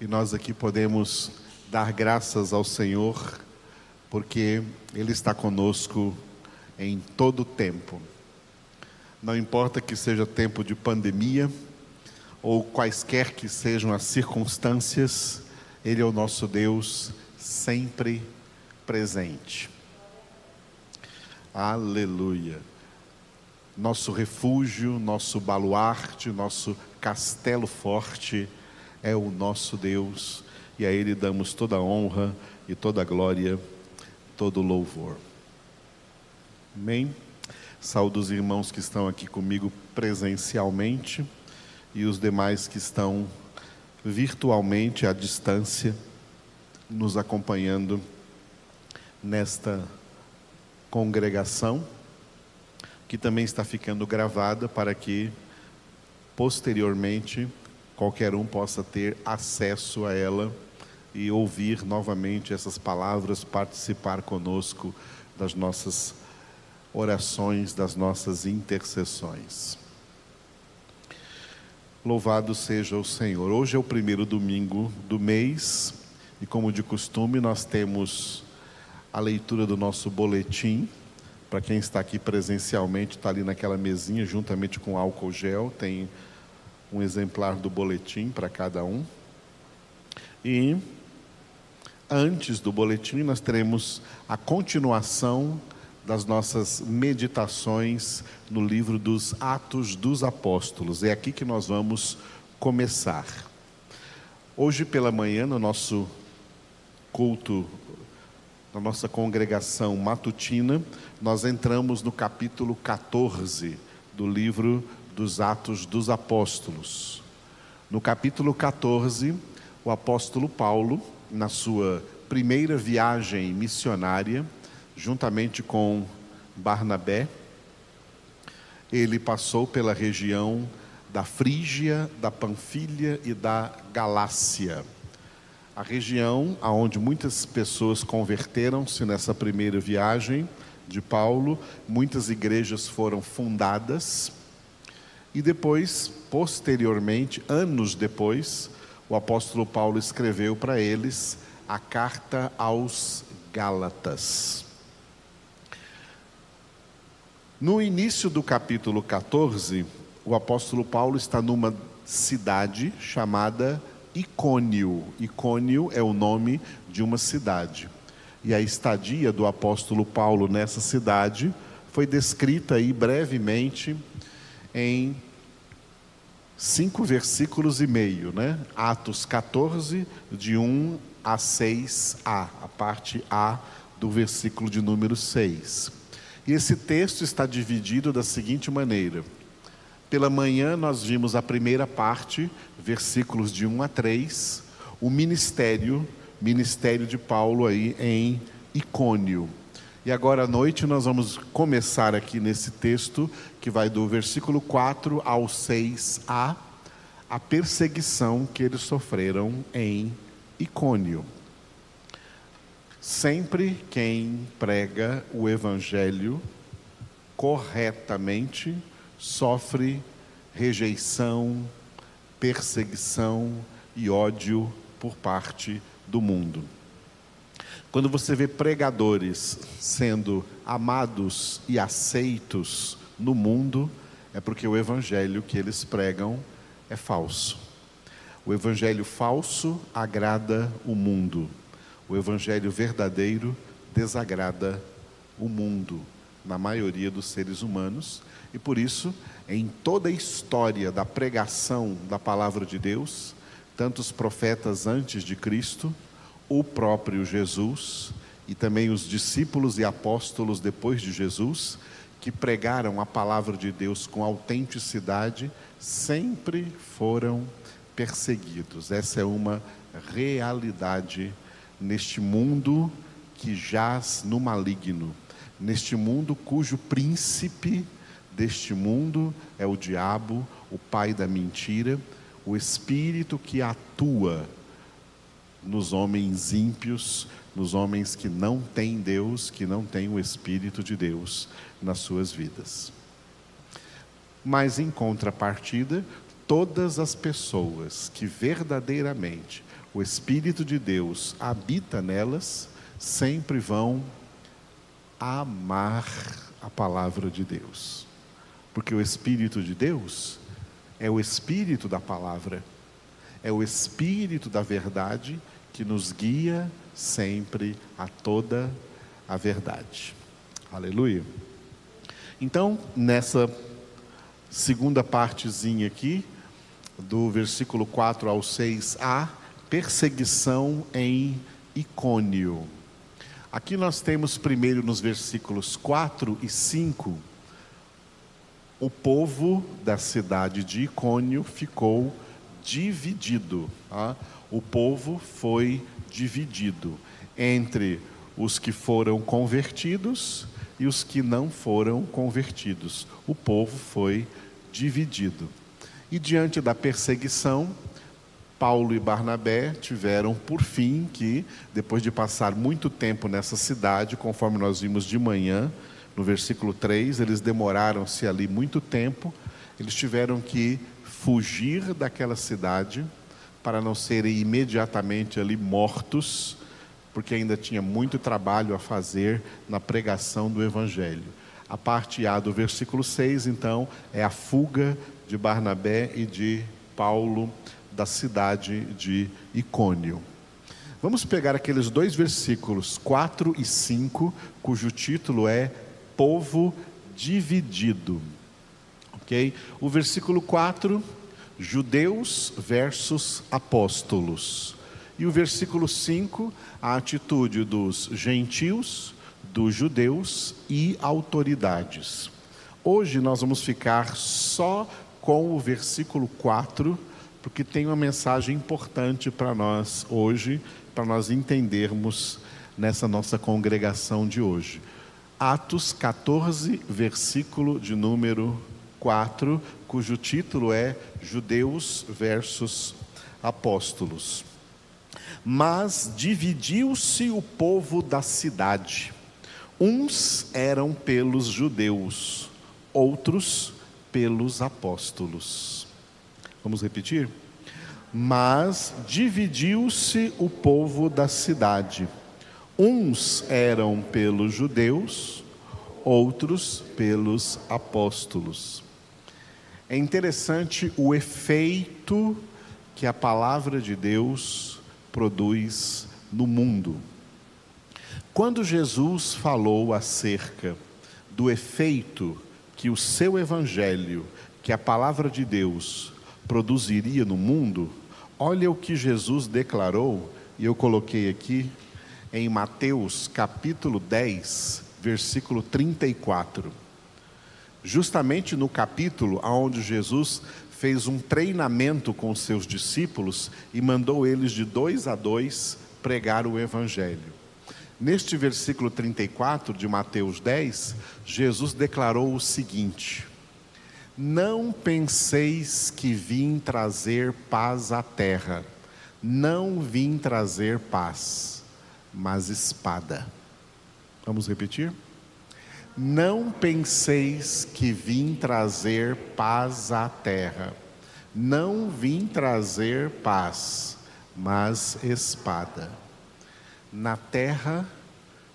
e nós aqui podemos dar graças ao Senhor, porque Ele está conosco em todo o tempo. Não importa que seja tempo de pandemia, ou quaisquer que sejam as circunstâncias, Ele é o nosso Deus sempre presente. Aleluia. Nosso refúgio, nosso baluarte, nosso castelo forte é o nosso Deus, e a Ele damos toda a honra e toda a glória, todo o louvor. Amém? Saúdo os irmãos que estão aqui comigo presencialmente e os demais que estão virtualmente à distância, nos acompanhando nesta congregação, que também está ficando gravada para que posteriormente qualquer um possa ter acesso a ela e ouvir novamente essas palavras, participar conosco das nossas orações, das nossas intercessões. Louvado seja o Senhor. Hoje é o primeiro domingo do mês e, como de costume, nós temos a leitura do nosso boletim. Para quem está aqui presencialmente, está ali naquela mesinha, juntamente com álcool gel, tem um exemplar do boletim para cada um. E antes do boletim, nós teremos a continuação das nossas meditações no livro dos Atos dos Apóstolos. É aqui que nós vamos começar. Hoje pela manhã, no nosso culto, na nossa congregação matutina, nós entramos no capítulo 14 do livro dos Atos dos Apóstolos. No capítulo 14, o apóstolo Paulo, na sua primeira viagem missionária, juntamente com Barnabé, ele passou pela região da Frígia, da Panfilha e da Galácia. A região aonde muitas pessoas converteram-se nessa primeira viagem de Paulo, muitas igrejas foram fundadas e depois, posteriormente, anos depois, o apóstolo Paulo escreveu para eles a carta aos Gálatas. No início do capítulo 14, o apóstolo Paulo está numa cidade chamada Icônio. Icônio é o nome de uma cidade. E a estadia do apóstolo Paulo nessa cidade foi descrita aí brevemente em cinco versículos e meio, né? Atos 14, de 1 a 6a, a parte A do versículo de número 6. E esse texto está dividido da seguinte maneira: pela manhã nós vimos a primeira parte, versículos de 1 a 3, o ministério, ministério de Paulo aí em Icônio. E agora à noite nós vamos começar aqui nesse texto, que vai do versículo 4 ao 6a, a perseguição que eles sofreram em Icônio. Sempre quem prega o evangelho corretamente sofre rejeição, perseguição e ódio por parte do mundo. Quando você vê pregadores sendo amados e aceitos no mundo, é porque o evangelho que eles pregam é falso. O evangelho falso agrada o mundo. O evangelho verdadeiro desagrada o mundo, na maioria dos seres humanos, e por isso, em toda a história da pregação da palavra de Deus, tanto os profetas antes de Cristo, o próprio Jesus e também os discípulos e apóstolos depois de Jesus, que pregaram a palavra de Deus com autenticidade, sempre foram perseguidos. Essa é uma realidade neste mundo que jaz no maligno, neste mundo cujo príncipe deste mundo é o diabo, o pai da mentira, o espírito que atua nos homens ímpios, nos homens que não têm Deus, que não têm o Espírito de Deus nas suas vidas. Mas em contrapartida, todas as pessoas que verdadeiramente o Espírito de Deus habita nelas, sempre vão amar a palavra de Deus. Porque o Espírito de Deus é o Espírito da palavra, é o Espírito da verdade que nos guia sempre a toda a verdade. Aleluia. Então, nessa segunda partezinha aqui, do versículo 4 ao 6a, perseguição em Icônio. Aqui nós temos primeiro nos versículos 4 e 5, o povo da cidade de Icônio ficou dividido. Tá? O povo foi dividido entre os que foram convertidos e os que não foram convertidos. O povo foi dividido. E diante da perseguição, Paulo e Barnabé tiveram por fim que, depois de passar muito tempo nessa cidade, conforme nós vimos de manhã, no versículo 3, eles demoraram-se ali muito tempo, eles tiveram que fugir daquela cidade para não serem imediatamente ali mortos, porque ainda tinha muito trabalho a fazer na pregação do Evangelho. A parte A do versículo 6, então, é a fuga de Barnabé e de Paulo da cidade de Icônio. Vamos pegar aqueles dois versículos, 4 e 5, cujo título é Povo Dividido. Ok? O versículo 4, Judeus versus Apóstolos. E o versículo 5, a atitude dos gentios, dos judeus e autoridades. Hoje nós vamos ficar só com o versículo 4 porque tem uma mensagem importante para nós hoje, para nós entendermos nessa nossa congregação de hoje. Atos 14, versículo de número 4, cujo título é Judeus versus Apóstolos. Mas dividiu-se o povo da cidade. Uns eram pelos judeus, outros pelos apóstolos. Vamos repetir? Mas dividiu-se o povo da cidade. Uns eram pelos judeus, outros pelos apóstolos. É interessante o efeito que a palavra de Deus produz no mundo. Quando Jesus falou acerca do efeito que o seu evangelho, que a palavra de Deus produziria no mundo, olha o que Jesus declarou, e eu coloquei aqui em Mateus capítulo 10, versículo 34. Justamente no capítulo onde Jesus fez um treinamento com seus discípulos e mandou eles de dois a dois pregar o Evangelho. Neste versículo 34 de Mateus 10, Jesus declarou o seguinte: não penseis que vim trazer paz à terra. Não vim trazer paz, mas espada. Vamos repetir? Não penseis que vim trazer paz à terra. Não vim trazer paz, mas espada. Na terra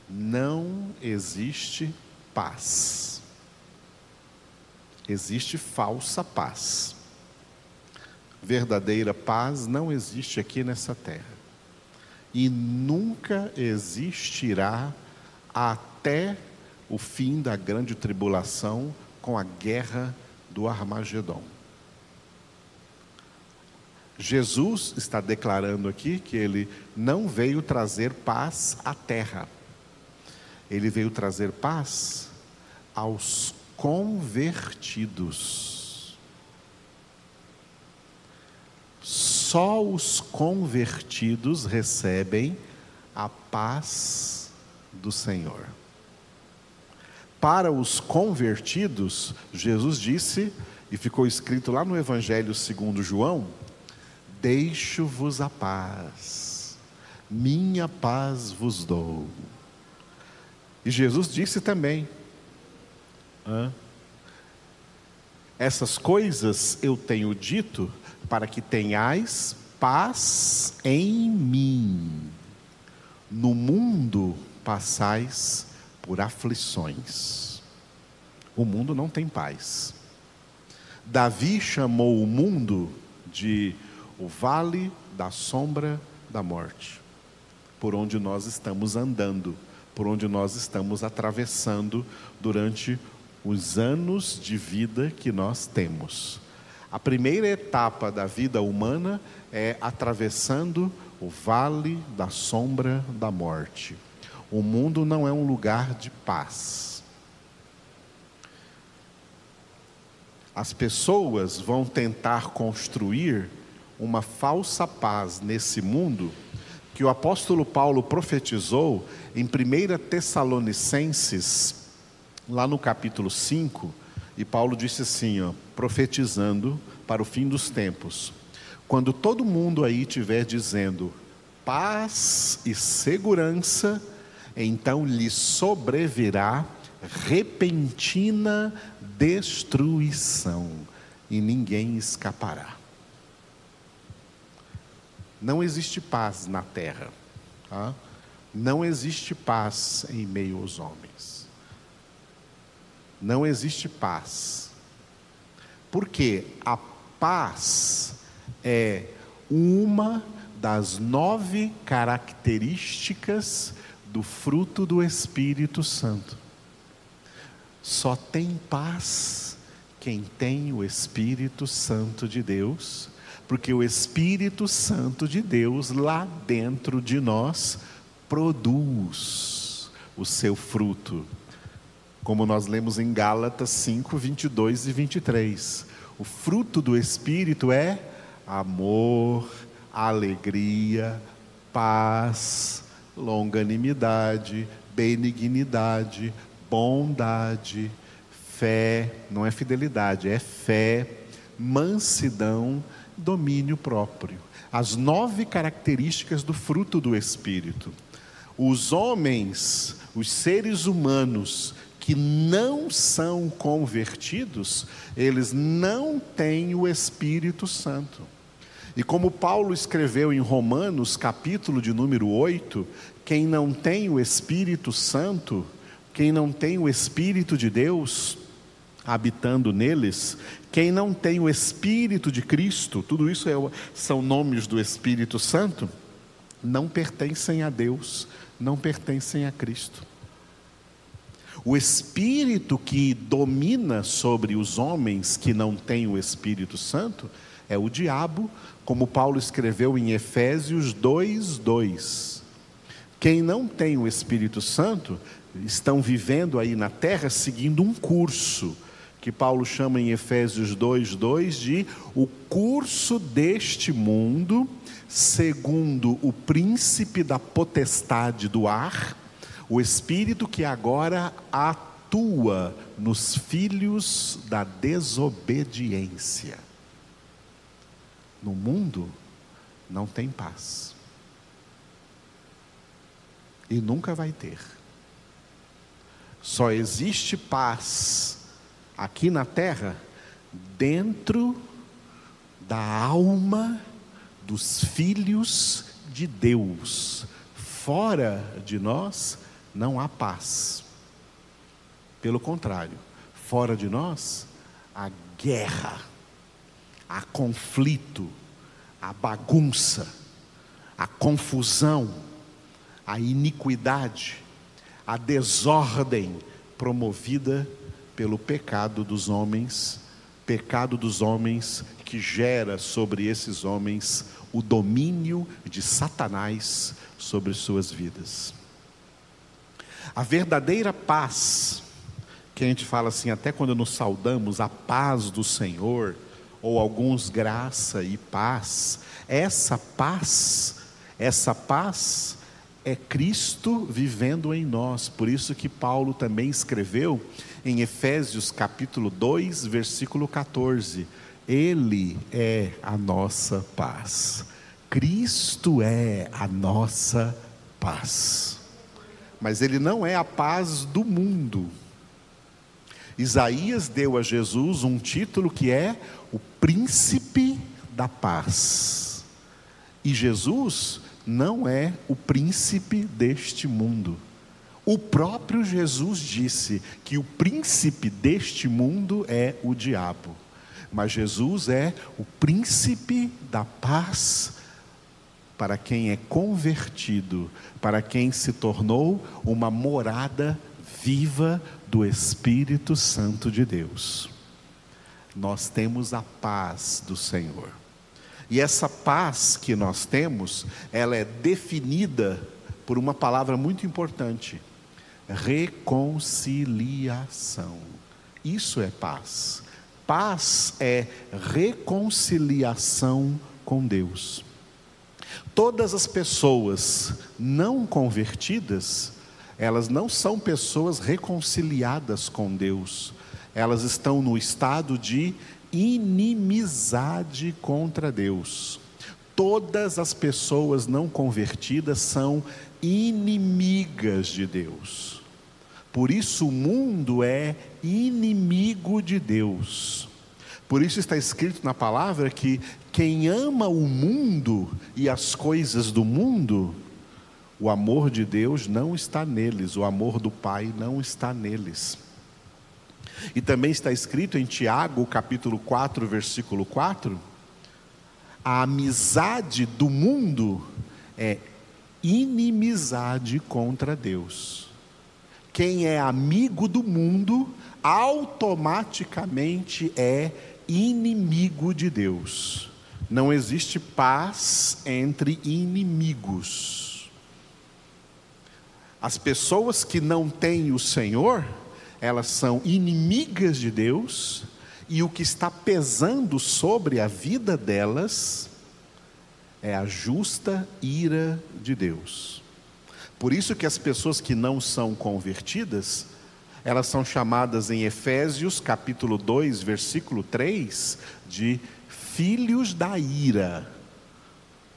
não existe paz existe falsa paz. Verdadeira paz não existe aqui nessa terra. E nunca existirá até o fim da grande tribulação com a guerra do Armagedon. Jesus está declarando aqui que ele não veio trazer paz à terra, ele veio trazer paz aos convertidos. Só os convertidos recebem a paz do Senhor. Para os convertidos, Jesus disse, e ficou escrito lá no Evangelho segundo João: Deixo-vos a paz, minha paz vos dou. E Jesus disse também: Essas coisas eu tenho dito para que tenhais paz em mim. No mundo passais por aflições. O mundo não tem paz. Davi chamou o mundo de o vale da sombra da morte, por onde nós estamos andando, por onde nós estamos atravessando durante os anos de vida que nós temos. A primeira etapa da vida humana é atravessando o vale da sombra da morte. O mundo não é um lugar de paz. As pessoas vão tentar construir uma falsa paz nesse mundo que o apóstolo Paulo profetizou em 1 Tessalonicenses lá no capítulo 5, e Paulo disse assim, ó, profetizando para o fim dos tempos: quando todo mundo aí estiver dizendo paz e segurança, então lhe sobrevirá repentina destruição, e ninguém escapará. Não existe paz na terra, tá? não existe paz em meio aos homens não existe paz. Porque a paz é uma das nove características do fruto do Espírito Santo. Só tem paz quem tem o Espírito Santo de Deus, porque o Espírito Santo de Deus lá dentro de nós produz o seu fruto como nós lemos em Gálatas 5, 22 e 23. O fruto do Espírito é amor, alegria, paz, longanimidade, benignidade, bondade, fé, não é fidelidade, é fé, mansidão, domínio próprio. As nove características do fruto do Espírito. Os homens, os seres humanos, que não são convertidos, eles não têm o Espírito Santo. E como Paulo escreveu em Romanos, capítulo de número 8, quem não tem o Espírito Santo, quem não tem o Espírito de Deus habitando neles, quem não tem o Espírito de Cristo, tudo isso é, são nomes do Espírito Santo, não pertencem a Deus, não pertencem a Cristo. O espírito que domina sobre os homens que não têm o Espírito Santo é o diabo, como Paulo escreveu em Efésios 2:2. Quem não tem o Espírito Santo estão vivendo aí na terra seguindo um curso que Paulo chama em Efésios 2:2 de o curso deste mundo, segundo o príncipe da potestade do ar, o Espírito que agora atua nos filhos da desobediência. No mundo não tem paz. E nunca vai ter. Só existe paz aqui na terra dentro da alma dos filhos de Deus. Fora de nós, não há paz. Pelo contrário, fora de nós, há guerra, há conflito, há bagunça, a confusão, a iniquidade, a desordem promovida pelo pecado dos homens, pecado dos homens que gera sobre esses homens o domínio de Satanás sobre suas vidas. A verdadeira paz, que a gente fala assim, até quando nos saudamos, a paz do Senhor, ou alguns graça e paz, essa paz, essa paz é Cristo vivendo em nós. Por isso que Paulo também escreveu em Efésios capítulo 2, versículo 14: Ele é a nossa paz. Cristo é a nossa paz mas ele não é a paz do mundo. Isaías deu a Jesus um título que é o príncipe da paz. E Jesus não é o príncipe deste mundo. O próprio Jesus disse que o príncipe deste mundo é o diabo. Mas Jesus é o príncipe da paz para quem é convertido, para quem se tornou uma morada viva do Espírito Santo de Deus. Nós temos a paz do Senhor. E essa paz que nós temos, ela é definida por uma palavra muito importante: reconciliação. Isso é paz. Paz é reconciliação com Deus. Todas as pessoas não convertidas, elas não são pessoas reconciliadas com Deus, elas estão no estado de inimizade contra Deus. Todas as pessoas não convertidas são inimigas de Deus. Por isso o mundo é inimigo de Deus. Por isso está escrito na palavra que quem ama o mundo e as coisas do mundo, o amor de Deus não está neles, o amor do Pai não está neles. E também está escrito em Tiago, capítulo 4, versículo 4, a amizade do mundo é inimizade contra Deus. Quem é amigo do mundo, automaticamente é inimigo de Deus. Não existe paz entre inimigos. As pessoas que não têm o Senhor, elas são inimigas de Deus, e o que está pesando sobre a vida delas é a justa ira de Deus. Por isso que as pessoas que não são convertidas, elas são chamadas em Efésios capítulo 2, versículo 3, de filhos da ira.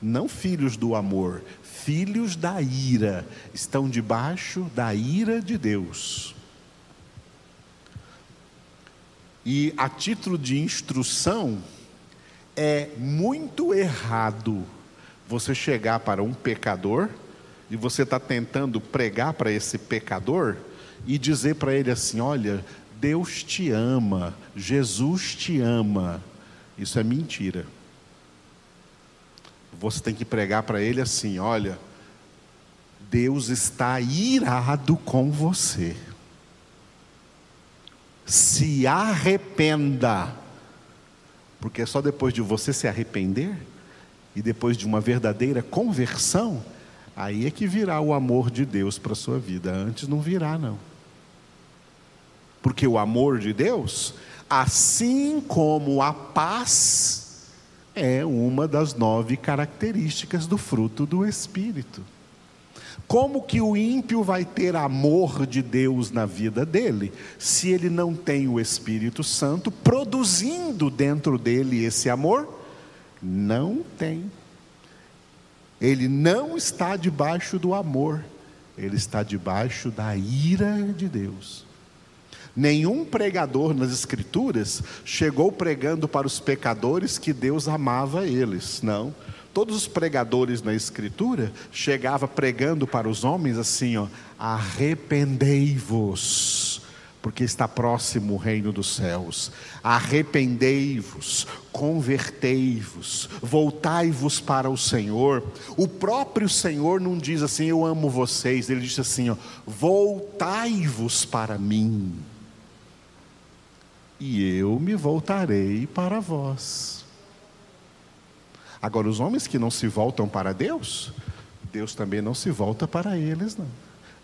Não filhos do amor, filhos da ira, estão debaixo da ira de Deus. E a título de instrução, é muito errado você chegar para um pecador e você está tentando pregar para esse pecador e dizer para ele assim: olha, Deus te ama, Jesus te ama. Isso é mentira. Você tem que pregar para ele assim: olha, Deus está irado com você se arrependa. Porque é só depois de você se arrepender e depois de uma verdadeira conversão, aí é que virá o amor de Deus para a sua vida. Antes não virá, não. Porque o amor de Deus, assim como a paz, é uma das nove características do fruto do Espírito. Como que o ímpio vai ter amor de Deus na vida dele, se ele não tem o Espírito Santo produzindo dentro dele esse amor? Não tem. Ele não está debaixo do amor, ele está debaixo da ira de Deus. Nenhum pregador nas Escrituras chegou pregando para os pecadores que Deus amava eles, não todos os pregadores na escritura chegava pregando para os homens assim, ó, arrependei-vos, porque está próximo o reino dos céus. Arrependei-vos, convertei-vos, voltai-vos para o Senhor. O próprio Senhor não diz assim, eu amo vocês, ele diz assim, voltai-vos para mim. E eu me voltarei para vós. Agora, os homens que não se voltam para Deus, Deus também não se volta para eles, não.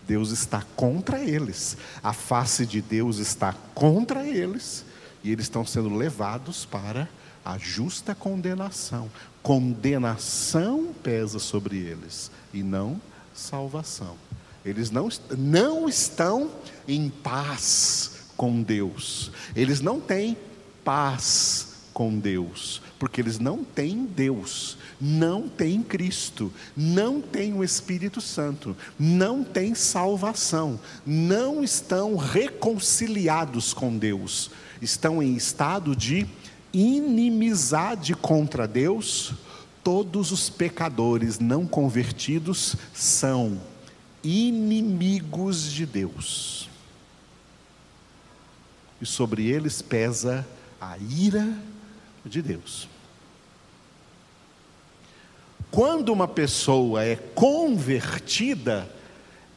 Deus está contra eles. A face de Deus está contra eles. E eles estão sendo levados para a justa condenação. Condenação pesa sobre eles e não salvação. Eles não, não estão em paz com Deus. Eles não têm paz com Deus, porque eles não têm Deus, não têm Cristo, não têm o Espírito Santo, não têm salvação, não estão reconciliados com Deus, estão em estado de inimizade contra Deus. Todos os pecadores não convertidos são inimigos de Deus. E sobre eles pesa a ira de Deus. Quando uma pessoa é convertida,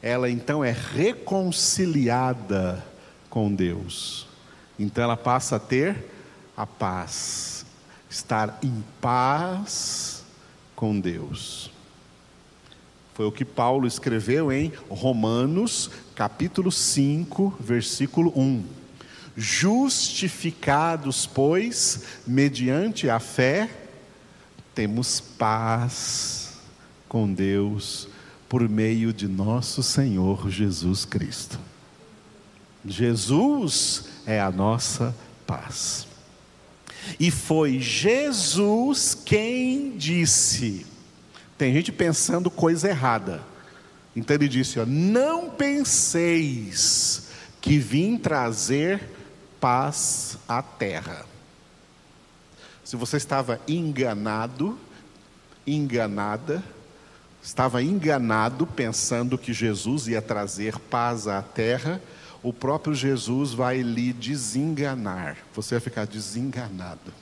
ela então é reconciliada com Deus. Então ela passa a ter a paz, estar em paz com Deus. Foi o que Paulo escreveu em Romanos, capítulo 5, versículo 1. Justificados, pois, mediante a fé, temos paz com Deus por meio de nosso Senhor Jesus Cristo. Jesus é a nossa paz. E foi Jesus quem disse: tem gente pensando coisa errada. Então ele disse: ó, Não penseis que vim trazer paz à terra. Se você estava enganado, enganada, estava enganado pensando que Jesus ia trazer paz à terra, o próprio Jesus vai lhe desenganar. Você vai ficar desenganado.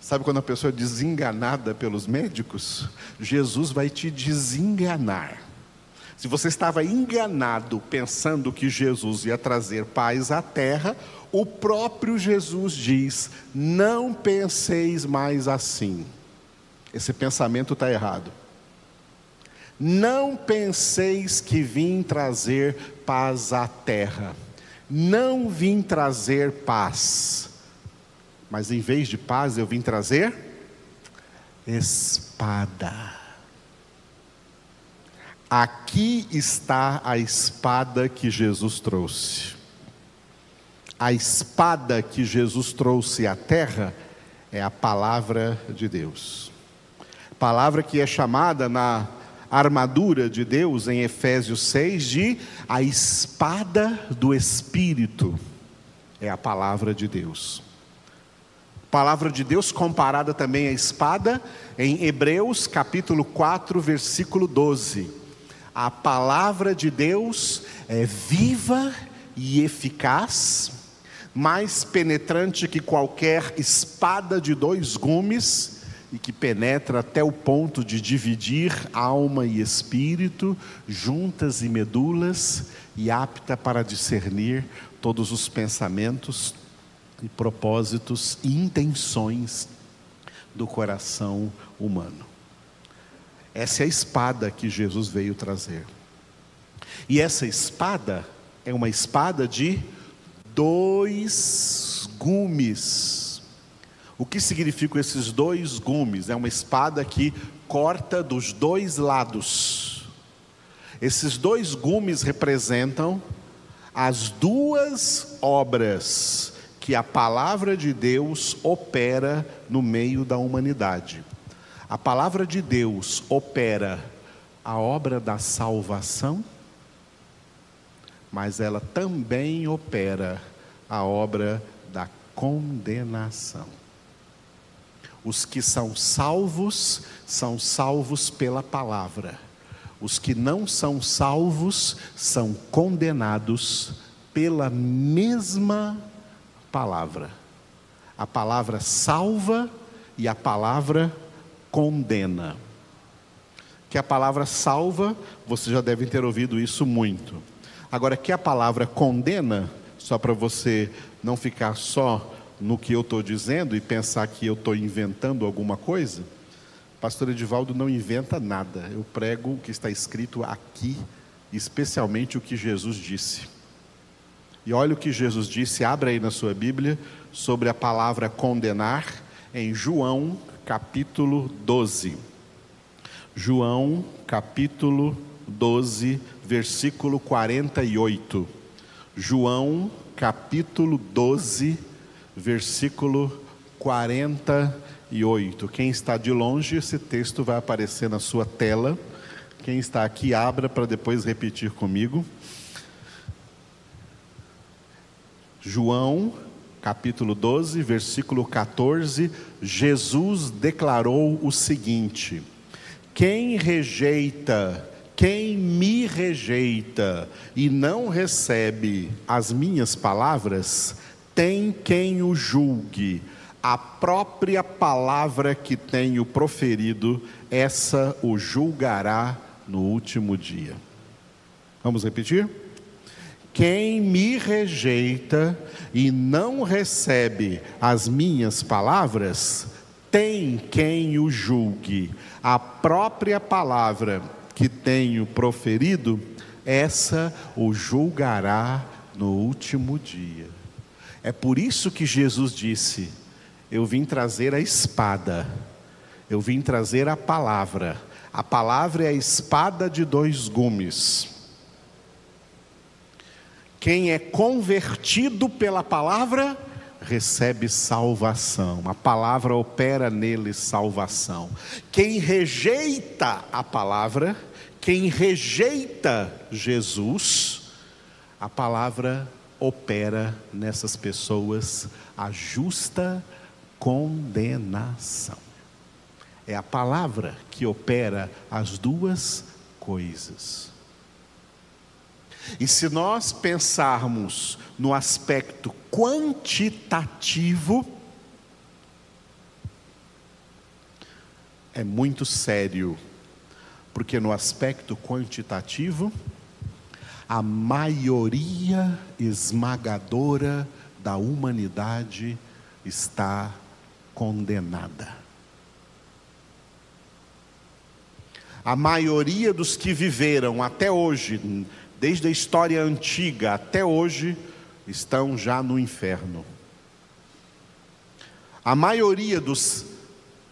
Sabe quando a pessoa é desenganada pelos médicos? Jesus vai te desenganar. Se você estava enganado pensando que Jesus ia trazer paz à terra, o próprio Jesus diz: não penseis mais assim. Esse pensamento está errado. Não penseis que vim trazer paz à terra. Não vim trazer paz mas em vez de paz eu vim trazer espada. Aqui está a espada que Jesus trouxe. A espada que Jesus trouxe à terra é a palavra de Deus. Palavra que é chamada na armadura de Deus em Efésios 6 de a espada do Espírito. É a palavra de Deus. Palavra de Deus comparada também à espada, em Hebreus capítulo 4, versículo 12. A palavra de Deus é viva e eficaz, mais penetrante que qualquer espada de dois gumes, e que penetra até o ponto de dividir alma e espírito, juntas e medulas, e apta para discernir todos os pensamentos, e propósitos e intenções do coração humano. Essa é a espada que Jesus veio trazer. E essa espada é uma espada de dois gumes. O que significam esses dois gumes? É uma espada que corta dos dois lados. Esses dois gumes representam as duas obras que a palavra de Deus opera no meio da humanidade. A palavra de Deus opera a obra da salvação, mas ela também opera a obra da condenação. Os que são salvos são salvos pela palavra. Os que não são salvos são condenados pela mesma palavra. A palavra salva e a palavra condena. Que a palavra salva, você já deve ter ouvido isso muito. Agora, que a palavra condena, só para você não ficar só no que eu estou dizendo e pensar que eu estou inventando alguma coisa, pastor Edivaldo não inventa nada. Eu prego o que está escrito aqui, especialmente o que Jesus disse. E olha o que Jesus disse, abre aí na sua Bíblia, sobre a palavra condenar, em João capítulo 12. João capítulo 12, versículo 48. João capítulo 12, versículo 48. Quem está de longe, esse texto vai aparecer na sua tela. Quem está aqui, abra para depois repetir comigo. João, capítulo 12, versículo 14. Jesus declarou o seguinte: Quem rejeita quem me rejeita e não recebe as minhas palavras, tem quem o julgue. A própria palavra que tenho proferido, essa o julgará no último dia. Vamos repetir? Quem me rejeita e não recebe as minhas palavras, tem quem o julgue. A própria palavra que tenho proferido, essa o julgará no último dia. É por isso que Jesus disse: Eu vim trazer a espada, eu vim trazer a palavra. A palavra é a espada de dois gumes. Quem é convertido pela palavra, recebe salvação. A palavra opera nele salvação. Quem rejeita a palavra, quem rejeita Jesus, a palavra opera nessas pessoas a justa condenação. É a palavra que opera as duas coisas. E se nós pensarmos no aspecto quantitativo, é muito sério porque no aspecto quantitativo, a maioria esmagadora da humanidade está condenada. A maioria dos que viveram até hoje, desde a história antiga até hoje, estão já no inferno. A maioria dos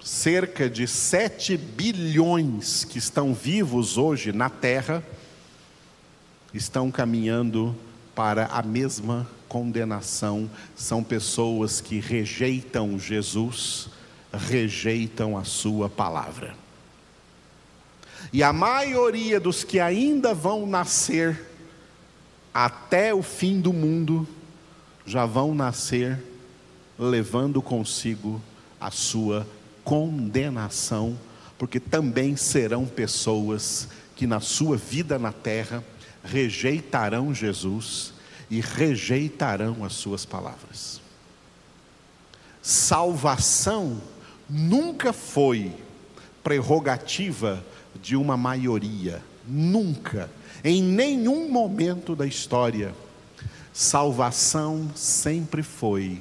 cerca de 7 bilhões que estão vivos hoje na Terra estão caminhando para a mesma condenação. São pessoas que rejeitam Jesus, rejeitam a Sua palavra. E a maioria dos que ainda vão nascer até o fim do mundo, já vão nascer levando consigo a sua condenação, porque também serão pessoas que na sua vida na terra rejeitarão Jesus e rejeitarão as suas palavras. Salvação nunca foi prerrogativa de uma maioria, nunca, em nenhum momento da história. Salvação sempre foi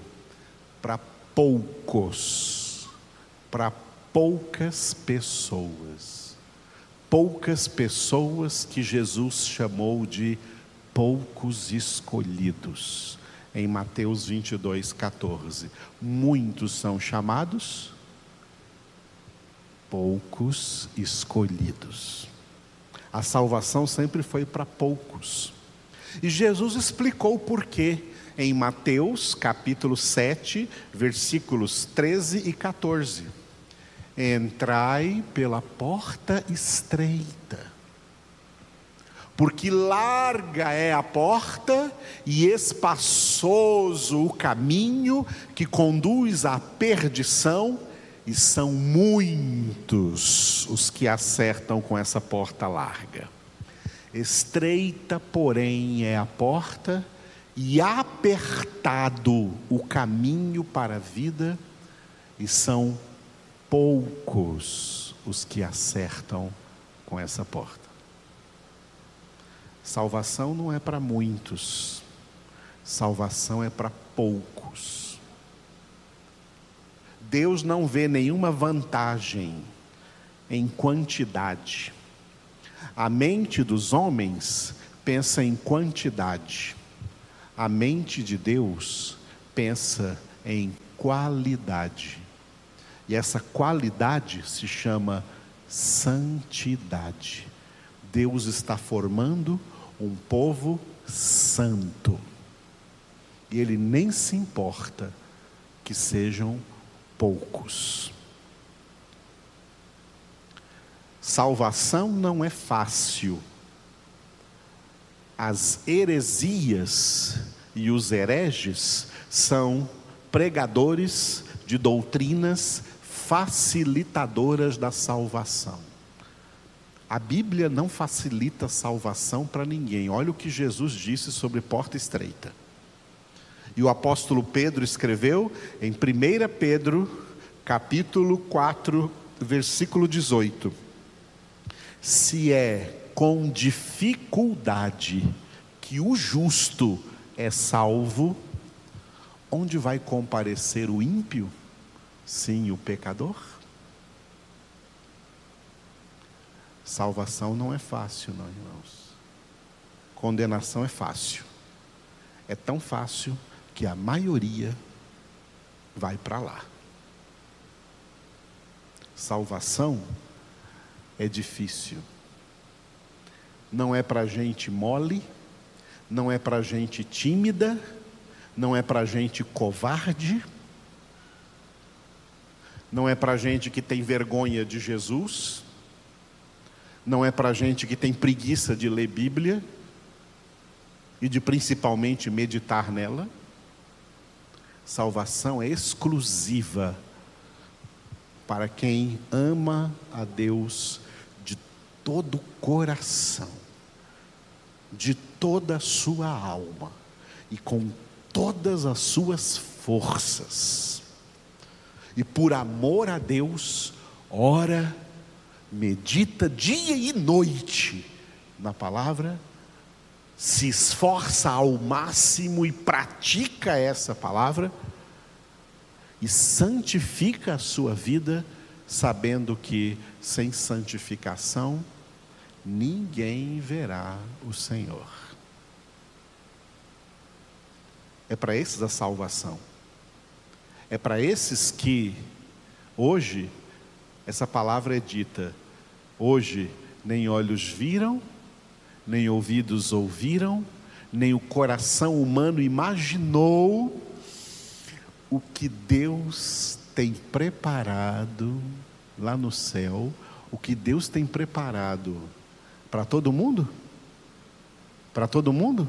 para poucos para poucas pessoas. Poucas pessoas que Jesus chamou de poucos escolhidos. Em Mateus 22, 14. Muitos são chamados, poucos escolhidos. A salvação sempre foi para poucos. E Jesus explicou o porquê em Mateus capítulo 7, versículos 13 e 14. Entrai pela porta estreita, porque larga é a porta e espaçoso o caminho que conduz à perdição, e são muitos os que acertam com essa porta larga. Estreita, porém, é a porta e apertado o caminho para a vida, e são poucos os que acertam com essa porta. Salvação não é para muitos, salvação é para poucos. Deus não vê nenhuma vantagem em quantidade. A mente dos homens pensa em quantidade. A mente de Deus pensa em qualidade. E essa qualidade se chama santidade. Deus está formando um povo santo. E Ele nem se importa que sejam poucos. Salvação não é fácil. As heresias e os hereges são pregadores de doutrinas facilitadoras da salvação. A Bíblia não facilita salvação para ninguém. Olha o que Jesus disse sobre porta estreita. E o apóstolo Pedro escreveu em 1 Pedro, capítulo 4, versículo 18: Se é com dificuldade que o justo é salvo, onde vai comparecer o ímpio? Sim, o pecador. Salvação não é fácil, não, irmãos. Condenação é fácil. É tão fácil que a maioria vai para lá. Salvação é difícil. Não é para gente mole, não é para gente tímida, não é para gente covarde, não é para gente que tem vergonha de Jesus, não é para gente que tem preguiça de ler Bíblia e de principalmente meditar nela. Salvação é exclusiva para quem ama a Deus de todo o coração, de toda a sua alma e com todas as suas forças. E por amor a Deus, ora, medita dia e noite na palavra, se esforça ao máximo e pratica essa palavra, e santifica a sua vida, sabendo que sem santificação ninguém verá o Senhor. É para esses a salvação. É para esses que hoje essa palavra é dita. Hoje nem olhos viram, nem ouvidos ouviram, nem o coração humano imaginou o que Deus tem preparado lá no céu, o que Deus tem preparado para todo mundo? Para todo mundo?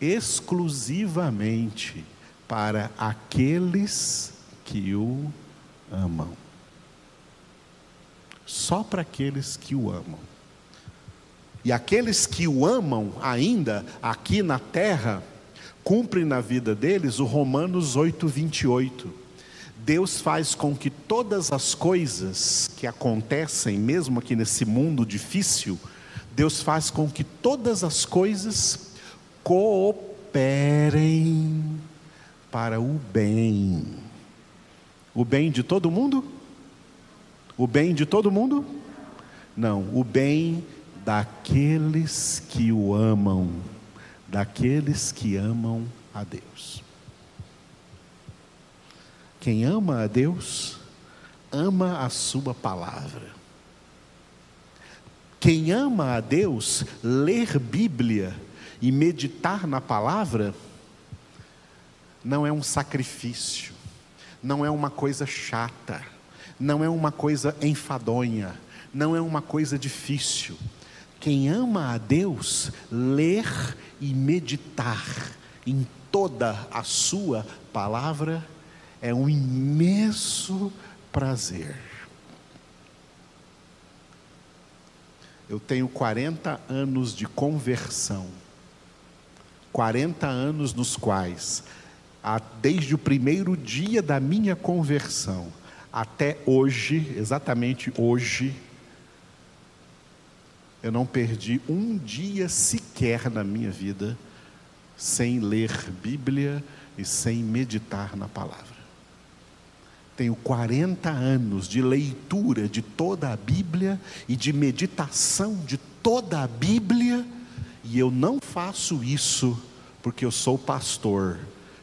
exclusivamente para aqueles que o amam. Só para aqueles que o amam. E aqueles que o amam ainda aqui na terra, cumprem na vida deles o Romanos 8, 28. Deus faz com que todas as coisas que acontecem, mesmo aqui nesse mundo difícil, Deus faz com que todas as coisas cooperem para o bem. O bem de todo mundo? O bem de todo mundo? Não, o bem daqueles que o amam, daqueles que amam a Deus. Quem ama a Deus, ama a Sua palavra. Quem ama a Deus, ler Bíblia e meditar na palavra não é um sacrifício, não é uma coisa chata, não é uma coisa enfadonha, não é uma coisa difícil. Quem ama a Deus, ler e meditar em toda a sua palavra é um imenso prazer. Eu tenho 40 anos de conversão 40 anos nos quais, desde o primeiro dia da minha conversão até hoje, exatamente hoje, eu não perdi um dia sequer na minha vida sem ler Bíblia e sem meditar na palavra. Tenho 40 anos de leitura de toda a Bíblia e de meditação de toda a Bíblia e eu não faço isso porque eu sou pastor,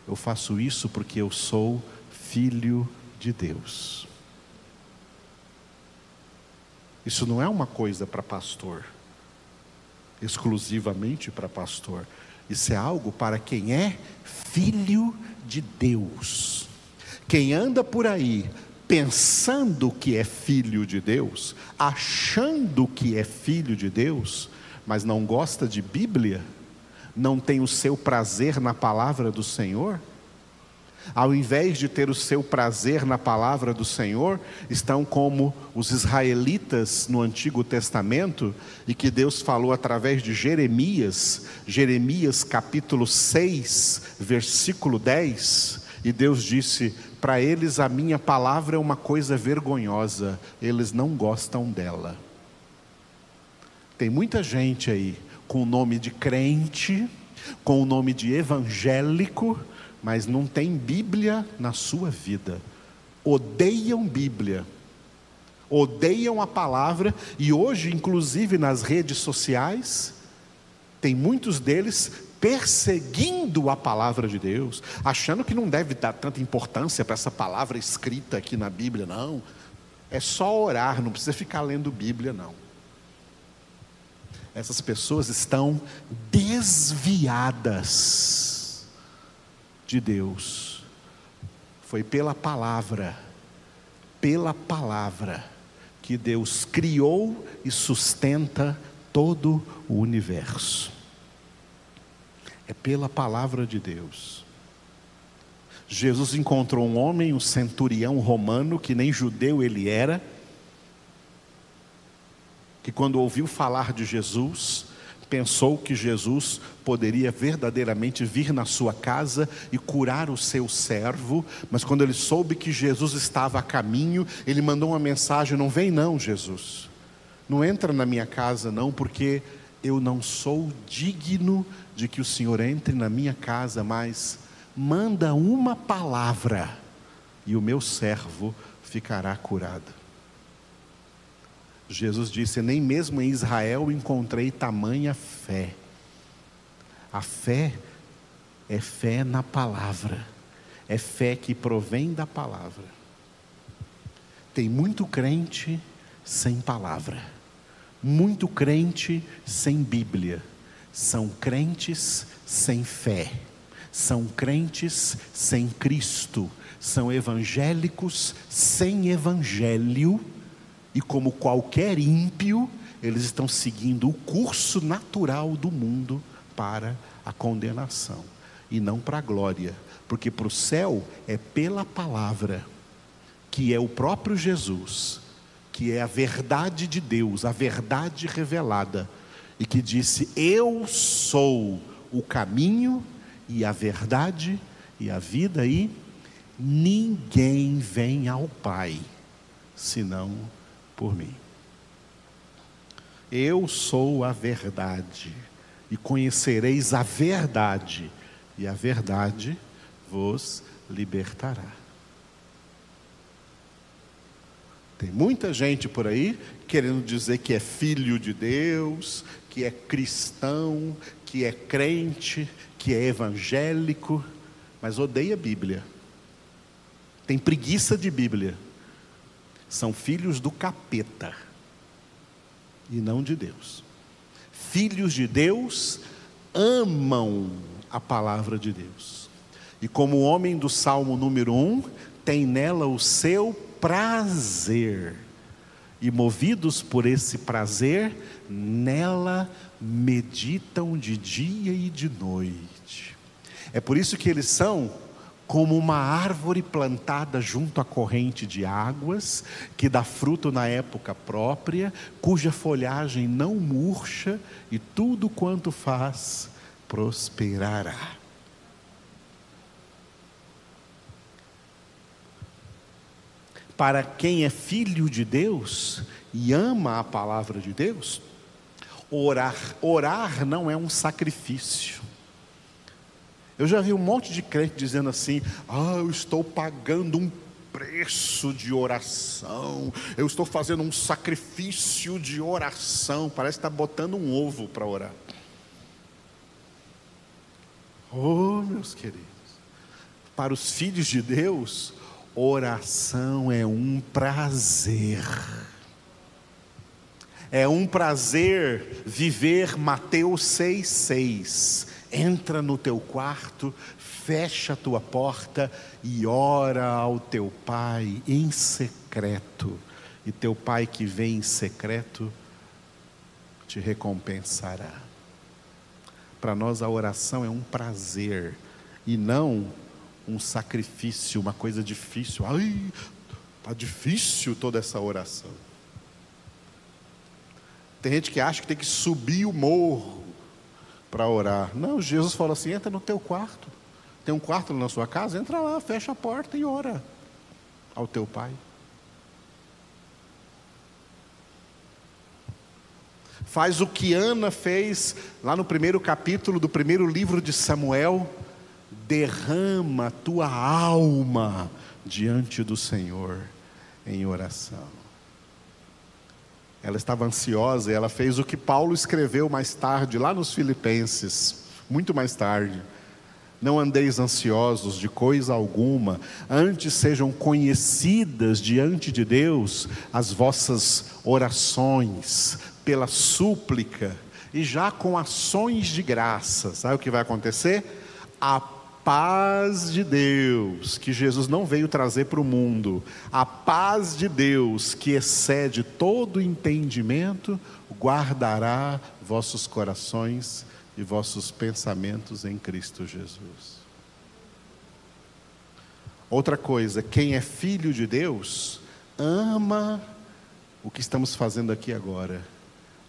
eu faço isso porque eu sou filho de Deus. Isso não é uma coisa para pastor, exclusivamente para pastor. Isso é algo para quem é filho de Deus. Quem anda por aí pensando que é filho de Deus, achando que é filho de Deus, mas não gosta de Bíblia, não tem o seu prazer na palavra do Senhor, ao invés de ter o seu prazer na palavra do Senhor, estão como os israelitas no Antigo Testamento, e que Deus falou através de Jeremias, Jeremias capítulo 6, versículo 10, e Deus disse: Para eles a minha palavra é uma coisa vergonhosa, eles não gostam dela. Tem muita gente aí com o nome de crente, com o nome de evangélico, mas não tem Bíblia na sua vida. Odeiam Bíblia, odeiam a palavra, e hoje, inclusive nas redes sociais, tem muitos deles perseguindo a palavra de Deus, achando que não deve dar tanta importância para essa palavra escrita aqui na Bíblia, não. É só orar, não precisa ficar lendo Bíblia, não. Essas pessoas estão desviadas de Deus. Foi pela palavra, pela palavra, que Deus criou e sustenta todo o universo. É pela palavra de Deus. Jesus encontrou um homem, um centurião romano, que nem judeu ele era, que quando ouviu falar de Jesus, pensou que Jesus poderia verdadeiramente vir na sua casa e curar o seu servo, mas quando ele soube que Jesus estava a caminho, ele mandou uma mensagem: Não vem, não, Jesus, não entra na minha casa, não, porque eu não sou digno de que o Senhor entre na minha casa, mas manda uma palavra e o meu servo ficará curado. Jesus disse: Nem mesmo em Israel encontrei tamanha fé. A fé é fé na palavra, é fé que provém da palavra. Tem muito crente sem palavra, muito crente sem Bíblia, são crentes sem fé, são crentes sem Cristo, são evangélicos sem evangelho e como qualquer ímpio, eles estão seguindo o curso natural do mundo para a condenação e não para a glória, porque para o céu é pela palavra, que é o próprio Jesus, que é a verdade de Deus, a verdade revelada, e que disse: Eu sou o caminho e a verdade e a vida, e ninguém vem ao Pai senão por mim. Eu sou a verdade, e conhecereis a verdade, e a verdade vos libertará. Tem muita gente por aí querendo dizer que é filho de Deus, que é cristão, que é crente, que é evangélico, mas odeia a Bíblia. Tem preguiça de Bíblia são filhos do capeta e não de Deus. Filhos de Deus amam a palavra de Deus. E como o homem do Salmo número 1, tem nela o seu prazer. E movidos por esse prazer, nela meditam de dia e de noite. É por isso que eles são como uma árvore plantada junto à corrente de águas, que dá fruto na época própria, cuja folhagem não murcha e tudo quanto faz prosperará. Para quem é filho de Deus e ama a palavra de Deus, orar, orar não é um sacrifício. Eu já vi um monte de crente dizendo assim: ah, eu estou pagando um preço de oração, eu estou fazendo um sacrifício de oração. Parece que está botando um ovo para orar. Oh, meus queridos, para os filhos de Deus, oração é um prazer. É um prazer viver Mateus 6,6 entra no teu quarto, fecha a tua porta e ora ao teu pai em secreto. E teu pai que vem em secreto te recompensará. Para nós a oração é um prazer e não um sacrifício, uma coisa difícil. Ai, tá difícil toda essa oração. Tem gente que acha que tem que subir o morro para orar. Não, Jesus falou assim: entra no teu quarto. Tem um quarto na sua casa? Entra lá, fecha a porta e ora ao teu pai. Faz o que Ana fez lá no primeiro capítulo do primeiro livro de Samuel. Derrama tua alma diante do Senhor em oração. Ela estava ansiosa e ela fez o que Paulo escreveu mais tarde, lá nos Filipenses, muito mais tarde. Não andeis ansiosos de coisa alguma, antes sejam conhecidas diante de Deus as vossas orações, pela súplica e já com ações de graça. Sabe o que vai acontecer? A paz de Deus, que Jesus não veio trazer para o mundo, a paz de Deus, que excede todo entendimento, guardará vossos corações e vossos pensamentos em Cristo Jesus. Outra coisa, quem é filho de Deus, ama o que estamos fazendo aqui agora,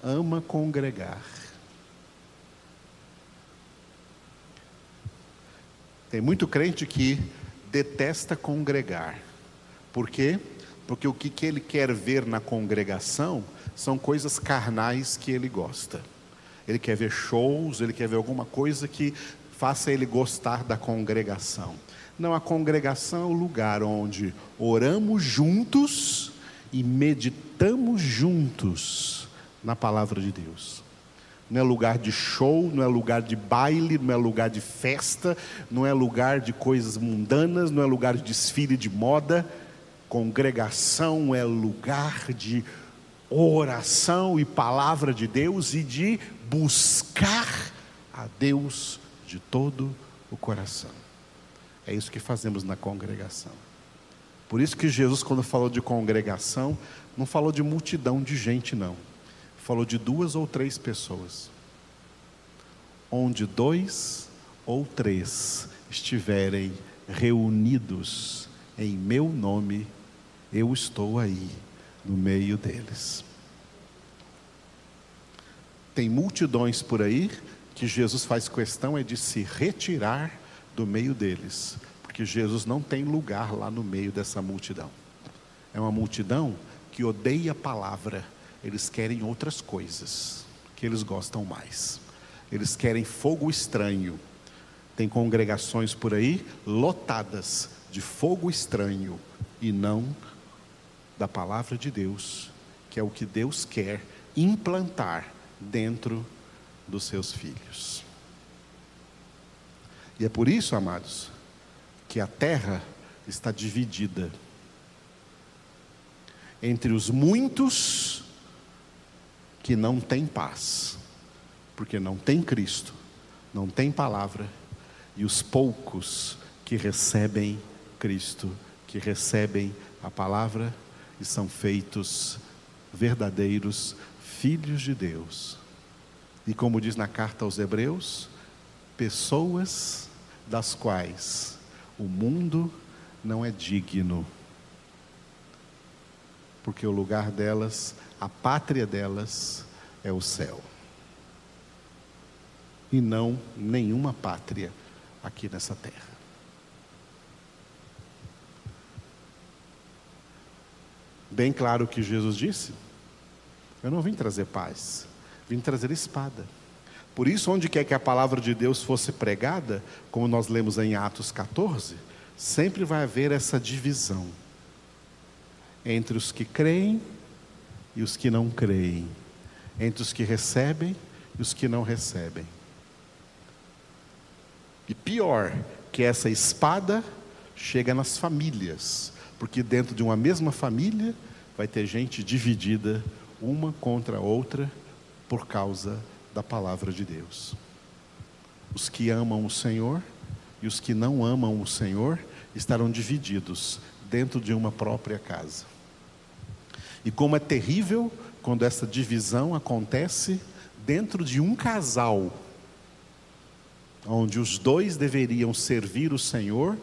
ama congregar. Tem muito crente que detesta congregar. Por quê? Porque o que, que ele quer ver na congregação são coisas carnais que ele gosta. Ele quer ver shows, ele quer ver alguma coisa que faça ele gostar da congregação. Não, a congregação é o lugar onde oramos juntos e meditamos juntos na palavra de Deus não é lugar de show, não é lugar de baile, não é lugar de festa, não é lugar de coisas mundanas, não é lugar de desfile de moda. Congregação é lugar de oração e palavra de Deus e de buscar a Deus de todo o coração. É isso que fazemos na congregação. Por isso que Jesus, quando falou de congregação, não falou de multidão de gente, não falou de duas ou três pessoas. Onde dois ou três estiverem reunidos em meu nome, eu estou aí no meio deles. Tem multidões por aí que Jesus faz questão é de se retirar do meio deles, porque Jesus não tem lugar lá no meio dessa multidão. É uma multidão que odeia a palavra, eles querem outras coisas que eles gostam mais. Eles querem fogo estranho. Tem congregações por aí lotadas de fogo estranho e não da palavra de Deus, que é o que Deus quer implantar dentro dos seus filhos. E é por isso, amados, que a terra está dividida entre os muitos que não tem paz, porque não tem Cristo, não tem palavra, e os poucos que recebem Cristo, que recebem a palavra e são feitos verdadeiros filhos de Deus. E como diz na carta aos Hebreus, pessoas das quais o mundo não é digno, porque o lugar delas a pátria delas é o céu. E não nenhuma pátria aqui nessa terra. Bem claro o que Jesus disse. Eu não vim trazer paz, vim trazer espada. Por isso, onde quer que a palavra de Deus fosse pregada, como nós lemos em Atos 14, sempre vai haver essa divisão entre os que creem e os que não creem, entre os que recebem e os que não recebem. E pior, que essa espada chega nas famílias, porque dentro de uma mesma família vai ter gente dividida uma contra a outra por causa da palavra de Deus. Os que amam o Senhor e os que não amam o Senhor estarão divididos dentro de uma própria casa. E como é terrível quando essa divisão acontece dentro de um casal, onde os dois deveriam servir o Senhor,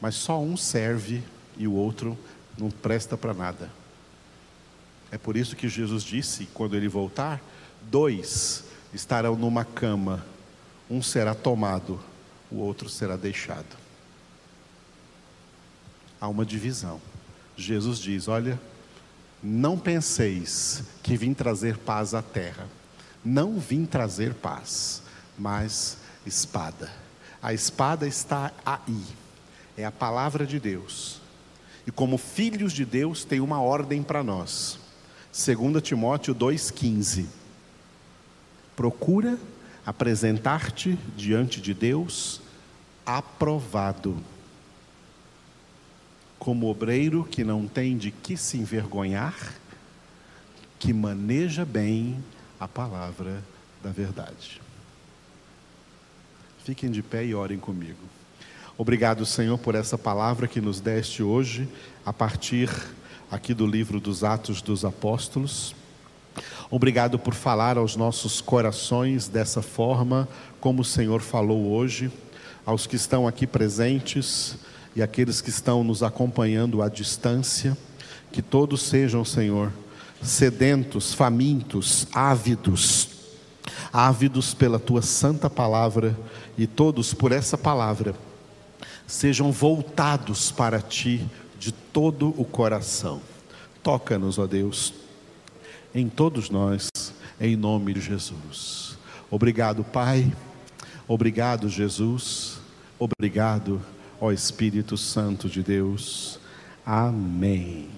mas só um serve e o outro não presta para nada. É por isso que Jesus disse, quando ele voltar, dois estarão numa cama, um será tomado, o outro será deixado. Há uma divisão. Jesus diz: Olha, não penseis que vim trazer paz à terra. Não vim trazer paz, mas espada. A espada está aí. É a palavra de Deus. E como filhos de Deus, tem uma ordem para nós. 2 Timóteo 2,15. Procura apresentar-te diante de Deus aprovado, como obreiro que não tem de que se envergonhar, que maneja bem a palavra da verdade. Fiquem de pé e orem comigo. Obrigado, Senhor, por essa palavra que nos deste hoje, a partir aqui do livro dos Atos dos Apóstolos. Obrigado por falar aos nossos corações dessa forma, como o Senhor falou hoje, aos que estão aqui presentes e aqueles que estão nos acompanhando à distância, que todos sejam, Senhor, sedentos, famintos, ávidos, ávidos pela tua santa palavra e todos por essa palavra sejam voltados para ti de todo o coração. Toca-nos, ó Deus, em todos nós, em nome de Jesus. Obrigado, Pai. Obrigado, Jesus. Obrigado, ó Espírito Santo de Deus. Amém.